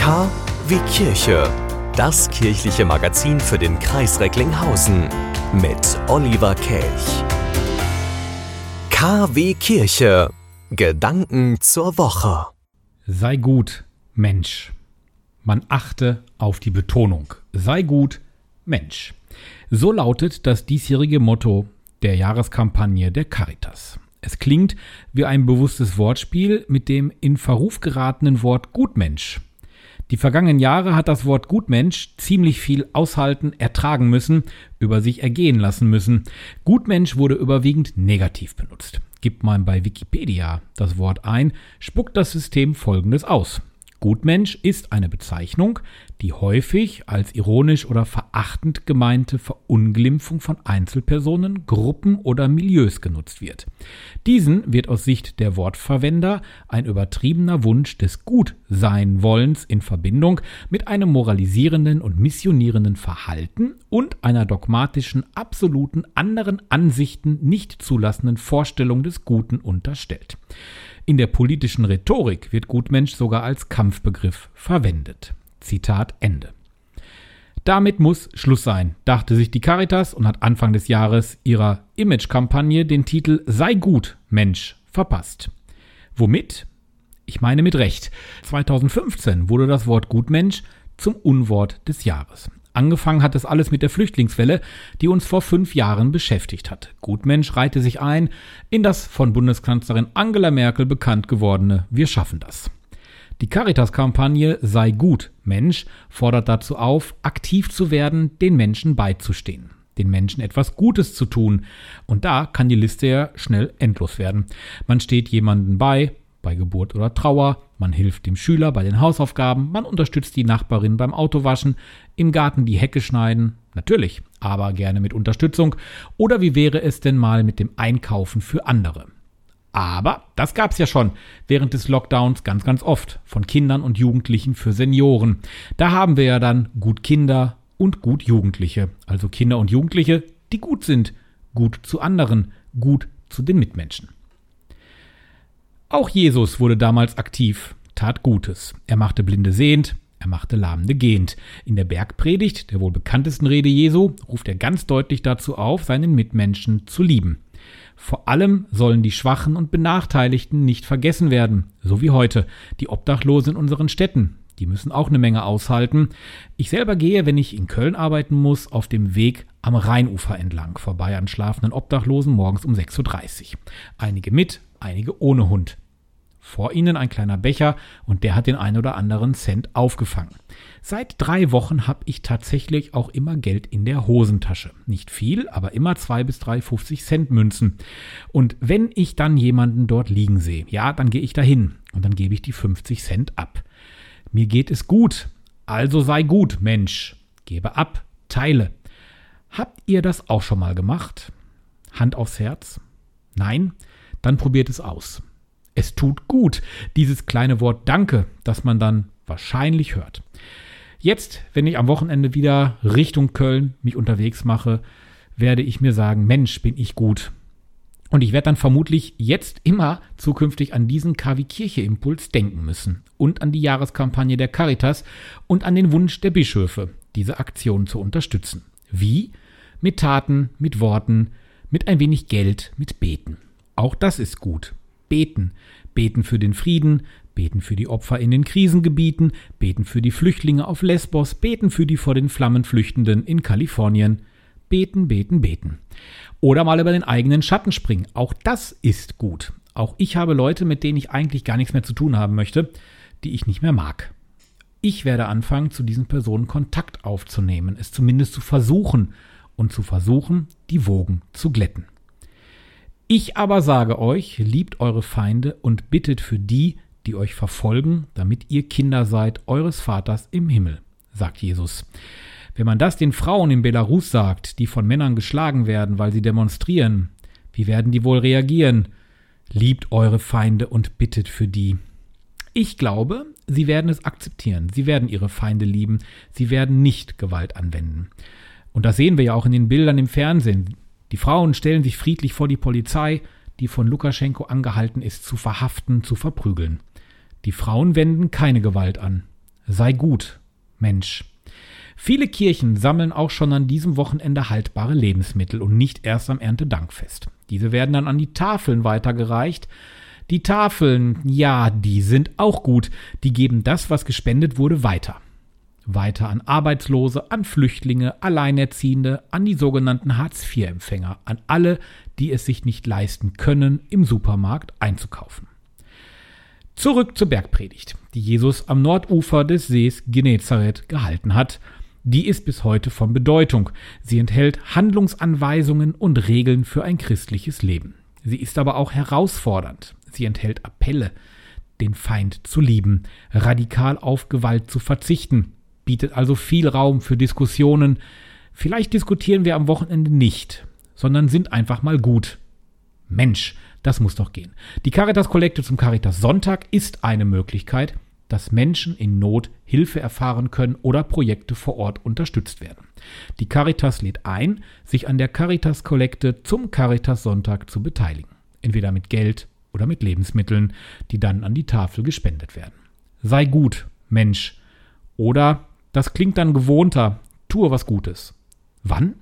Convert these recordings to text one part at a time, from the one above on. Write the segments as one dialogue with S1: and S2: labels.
S1: K wie Kirche. Das kirchliche Magazin für den Kreis Recklinghausen mit Oliver Kelch. KW Kirche. Gedanken zur Woche.
S2: Sei gut, Mensch. Man achte auf die Betonung. Sei gut, Mensch. So lautet das diesjährige Motto der Jahreskampagne der Caritas. Es klingt wie ein bewusstes Wortspiel mit dem in Verruf geratenen Wort Gutmensch. Die vergangenen Jahre hat das Wort Gutmensch ziemlich viel aushalten, ertragen müssen, über sich ergehen lassen müssen. Gutmensch wurde überwiegend negativ benutzt. Gibt man bei Wikipedia das Wort ein, spuckt das System Folgendes aus. Gutmensch ist eine Bezeichnung, die häufig als ironisch oder verachtend gemeinte Verunglimpfung von Einzelpersonen, Gruppen oder Milieus genutzt wird. Diesen wird aus Sicht der Wortverwender ein übertriebener Wunsch des Gutseinwollens in Verbindung mit einem moralisierenden und missionierenden Verhalten und einer dogmatischen, absoluten, anderen Ansichten nicht zulassenden Vorstellung des Guten unterstellt. In der politischen Rhetorik wird Gutmensch sogar als Kampfbegriff verwendet. Zitat Ende. Damit muss Schluss sein, dachte sich die Caritas und hat Anfang des Jahres ihrer Image-Kampagne den Titel Sei gut, Mensch verpasst. Womit? Ich meine mit Recht. 2015 wurde das Wort Gutmensch zum Unwort des Jahres. Angefangen hat es alles mit der Flüchtlingswelle, die uns vor fünf Jahren beschäftigt hat. Gutmensch reihte sich ein in das von Bundeskanzlerin Angela Merkel bekannt gewordene Wir schaffen das. Die Caritas-Kampagne Sei gut, Mensch fordert dazu auf, aktiv zu werden, den Menschen beizustehen, den Menschen etwas Gutes zu tun. Und da kann die Liste ja schnell endlos werden. Man steht jemandem bei, bei Geburt oder Trauer, man hilft dem Schüler bei den Hausaufgaben, man unterstützt die Nachbarin beim Autowaschen, im Garten die Hecke schneiden, natürlich, aber gerne mit Unterstützung, oder wie wäre es denn mal mit dem Einkaufen für andere? Aber das gab's ja schon während des Lockdowns ganz, ganz oft von Kindern und Jugendlichen für Senioren. Da haben wir ja dann gut Kinder und gut Jugendliche, also Kinder und Jugendliche, die gut sind, gut zu anderen, gut zu den Mitmenschen. Auch Jesus wurde damals aktiv, tat Gutes. Er machte Blinde sehend, er machte Lahmende gehend. In der Bergpredigt, der wohl bekanntesten Rede Jesu, ruft er ganz deutlich dazu auf, seinen Mitmenschen zu lieben. Vor allem sollen die Schwachen und Benachteiligten nicht vergessen werden, so wie heute, die Obdachlosen in unseren Städten. Die müssen auch eine Menge aushalten. Ich selber gehe, wenn ich in Köln arbeiten muss, auf dem Weg am Rheinufer entlang, vorbei an schlafenden Obdachlosen morgens um 6.30 Uhr. Einige mit, einige ohne Hund. Vor ihnen ein kleiner Becher und der hat den ein oder anderen Cent aufgefangen. Seit drei Wochen habe ich tatsächlich auch immer Geld in der Hosentasche. Nicht viel, aber immer zwei bis drei 50 Cent Münzen. Und wenn ich dann jemanden dort liegen sehe, ja, dann gehe ich dahin und dann gebe ich die 50 Cent ab. Mir geht es gut, also sei gut, Mensch. Gebe ab, teile. Habt ihr das auch schon mal gemacht? Hand aufs Herz? Nein? Dann probiert es aus. Es tut gut, dieses kleine Wort Danke, das man dann wahrscheinlich hört. Jetzt, wenn ich am Wochenende wieder Richtung Köln mich unterwegs mache, werde ich mir sagen, Mensch, bin ich gut. Und ich werde dann vermutlich jetzt immer zukünftig an diesen KW Kirche Impuls denken müssen und an die Jahreskampagne der Caritas und an den Wunsch der Bischöfe, diese Aktion zu unterstützen. Wie? Mit Taten, mit Worten, mit ein wenig Geld, mit Beten. Auch das ist gut beten. Beten für den Frieden, beten für die Opfer in den Krisengebieten, beten für die Flüchtlinge auf Lesbos, beten für die vor den Flammen Flüchtenden in Kalifornien. Beten, beten, beten. Oder mal über den eigenen Schatten springen. Auch das ist gut. Auch ich habe Leute, mit denen ich eigentlich gar nichts mehr zu tun haben möchte, die ich nicht mehr mag. Ich werde anfangen, zu diesen Personen Kontakt aufzunehmen, es zumindest zu versuchen und zu versuchen, die Wogen zu glätten. Ich aber sage euch, liebt eure Feinde und bittet für die, die euch verfolgen, damit ihr Kinder seid eures Vaters im Himmel, sagt Jesus. Wenn man das den Frauen in Belarus sagt, die von Männern geschlagen werden, weil sie demonstrieren, wie werden die wohl reagieren? Liebt eure Feinde und bittet für die. Ich glaube, sie werden es akzeptieren, sie werden ihre Feinde lieben, sie werden nicht Gewalt anwenden. Und das sehen wir ja auch in den Bildern im Fernsehen. Die Frauen stellen sich friedlich vor die Polizei, die von Lukaschenko angehalten ist, zu verhaften, zu verprügeln. Die Frauen wenden keine Gewalt an. Sei gut, Mensch. Viele Kirchen sammeln auch schon an diesem Wochenende haltbare Lebensmittel und nicht erst am Erntedankfest. Diese werden dann an die Tafeln weitergereicht. Die Tafeln, ja, die sind auch gut. Die geben das, was gespendet wurde, weiter. Weiter an Arbeitslose, an Flüchtlinge, Alleinerziehende, an die sogenannten Hartz-IV-Empfänger, an alle, die es sich nicht leisten können, im Supermarkt einzukaufen. Zurück zur Bergpredigt, die Jesus am Nordufer des Sees Genezareth gehalten hat die ist bis heute von Bedeutung. Sie enthält Handlungsanweisungen und Regeln für ein christliches Leben. Sie ist aber auch herausfordernd. Sie enthält Appelle, den Feind zu lieben, radikal auf Gewalt zu verzichten, bietet also viel Raum für Diskussionen. Vielleicht diskutieren wir am Wochenende nicht, sondern sind einfach mal gut. Mensch, das muss doch gehen. Die Caritas-Kollekte zum Caritas Sonntag ist eine Möglichkeit, dass Menschen in Not Hilfe erfahren können oder Projekte vor Ort unterstützt werden. Die Caritas lädt ein, sich an der Caritas-Kollekte zum Caritas-Sonntag zu beteiligen. Entweder mit Geld oder mit Lebensmitteln, die dann an die Tafel gespendet werden. Sei gut, Mensch. Oder, das klingt dann gewohnter, tue was Gutes. Wann?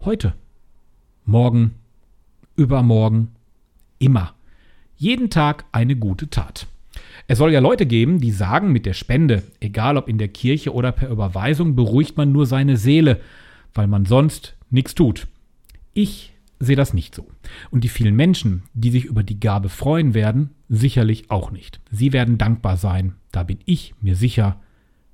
S2: Heute. Morgen. Übermorgen. Immer. Jeden Tag eine gute Tat. Es soll ja Leute geben, die sagen, mit der Spende, egal ob in der Kirche oder per Überweisung, beruhigt man nur seine Seele, weil man sonst nichts tut. Ich sehe das nicht so. Und die vielen Menschen, die sich über die Gabe freuen werden, sicherlich auch nicht. Sie werden dankbar sein, da bin ich mir sicher,